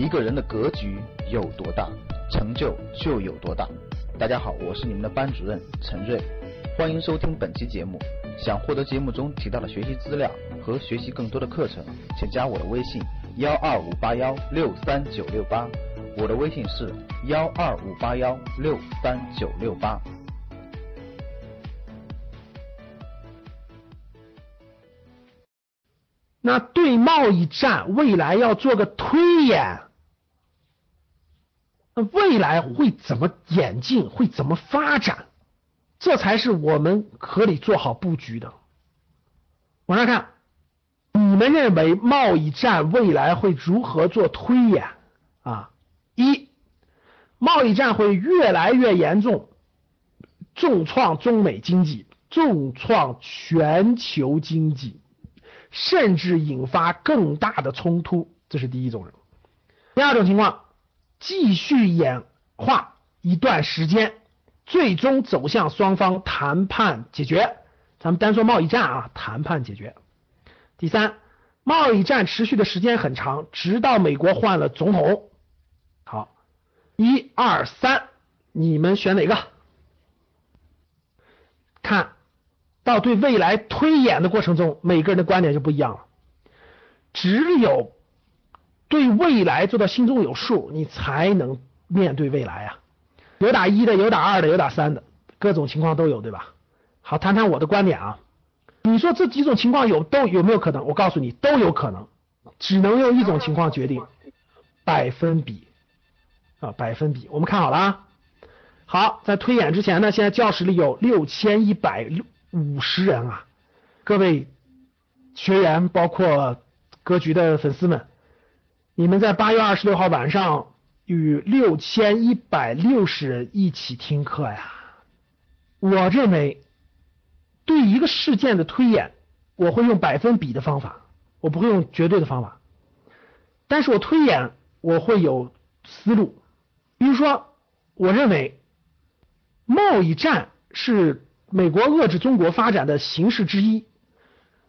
一个人的格局有多大，成就就有多大。大家好，我是你们的班主任陈瑞，欢迎收听本期节目。想获得节目中提到的学习资料和学习更多的课程，请加我的微信幺二五八幺六三九六八。我的微信是幺二五八幺六三九六八。那对贸易战未来要做个推演，那未来会怎么演进，会怎么发展？这才是我们合理做好布局的。往上看，你们认为贸易战未来会如何做推演啊？一，贸易战会越来越严重，重创中美经济，重创全球经济。甚至引发更大的冲突，这是第一种人。第二种情况，继续演化一段时间，最终走向双方谈判解决。咱们单说贸易战啊，谈判解决。第三，贸易战持续的时间很长，直到美国换了总统。好，一二三，你们选哪个？看。到对未来推演的过程中，每个人的观点就不一样了。只有对未来做到心中有数，你才能面对未来啊。有打一的，有打二的，有打三的，各种情况都有，对吧？好，谈谈我的观点啊。你说这几种情况有都有没有可能？我告诉你，都有可能，只能用一种情况决定，百分比啊，百分比。我们看好了啊。好，在推演之前呢，现在教室里有六千一百。五十人啊！各位学员，包括格局的粉丝们，你们在八月二十六号晚上与六千一百六十人一起听课呀。我认为，对一个事件的推演，我会用百分比的方法，我不会用绝对的方法。但是我推演，我会有思路。比如说，我认为贸易战是。美国遏制中国发展的形式之一，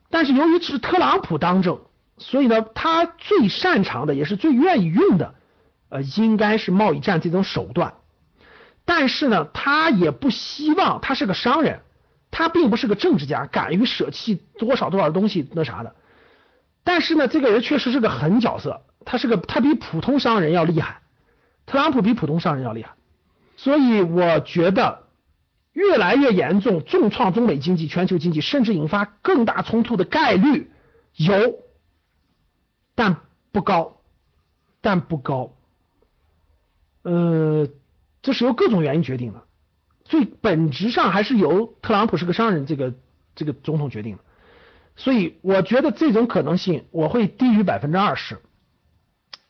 但是由于是特朗普当政，所以呢，他最擅长的也是最愿意用的，呃，应该是贸易战这种手段。但是呢，他也不希望他是个商人，他并不是个政治家，敢于舍弃多少多少东西那啥的。但是呢，这个人确实是个狠角色，他是个他比普通商人要厉害，特朗普比普通商人要厉害，所以我觉得。越来越严重，重创中美经济、全球经济，甚至引发更大冲突的概率有，但不高，但不高。呃，这是由各种原因决定的，最本质上还是由特朗普是个商人这个这个总统决定的。所以我觉得这种可能性我会低于百分之二十，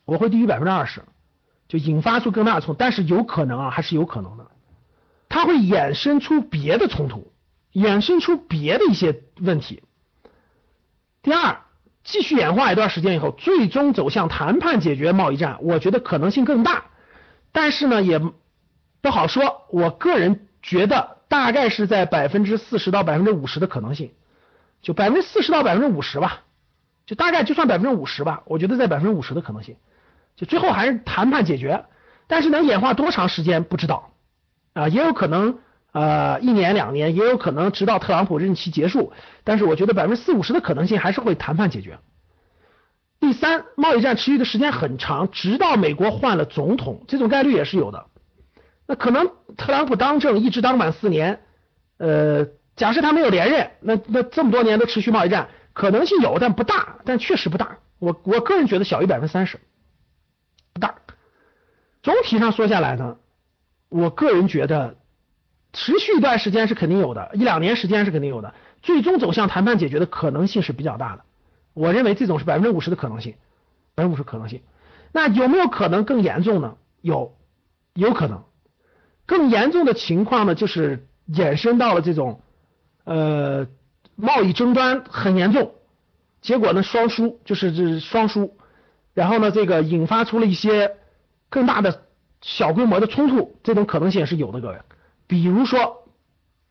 我会低于百分之二十，就引发出更大的冲突，但是有可能啊，还是有可能的。它会衍生出别的冲突，衍生出别的一些问题。第二，继续演化一段时间以后，最终走向谈判解决贸易战，我觉得可能性更大，但是呢，也不好说。我个人觉得大概是在百分之四十到百分之五十的可能性，就百分之四十到百分之五十吧，就大概就算百分之五十吧。我觉得在百分之五十的可能性，就最后还是谈判解决，但是能演化多长时间不知道。啊，也有可能呃一年两年，也有可能直到特朗普任期结束。但是我觉得百分之四五十的可能性还是会谈判解决。第三，贸易战持续的时间很长，直到美国换了总统，这种概率也是有的。那可能特朗普当政一直当满四年，呃，假设他没有连任，那那这么多年都持续贸易战，可能性有，但不大，但确实不大。我我个人觉得小于百分之三十，不大。总体上说下来呢。我个人觉得，持续一段时间是肯定有的，一两年时间是肯定有的，最终走向谈判解决的可能性是比较大的。我认为这种是百分之五十的可能性，百分之五十可能性。那有没有可能更严重呢？有，有可能。更严重的情况呢，就是衍生到了这种，呃，贸易争端很严重，结果呢双输，就是这双输，然后呢这个引发出了一些更大的。小规模的冲突，这种可能性也是有的，各位。比如说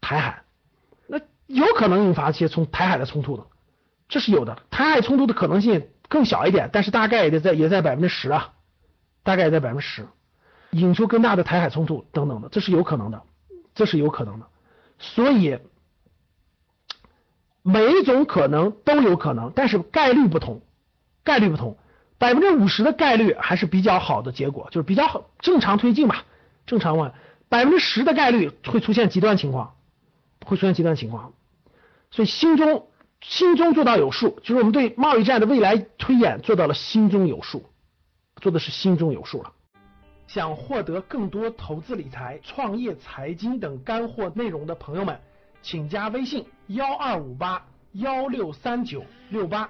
台海，那有可能引发一些从台海的冲突的，这是有的。台海冲突的可能性更小一点，但是大概也得在也在百分之十啊，大概在百分之十，引出更大的台海冲突等等的，这是有可能的，这是有可能的。所以每一种可能都有可能，但是概率不同，概率不同。百分之五十的概率还是比较好的结果，就是比较好正常推进吧，正常问。百分之十的概率会出现极端情况，会出现极端情况。所以心中心中做到有数，就是我们对贸易战的未来推演做到了心中有数，做的是心中有数了。想获得更多投资理财、创业、财经等干货内容的朋友们，请加微信幺二五八幺六三九六八。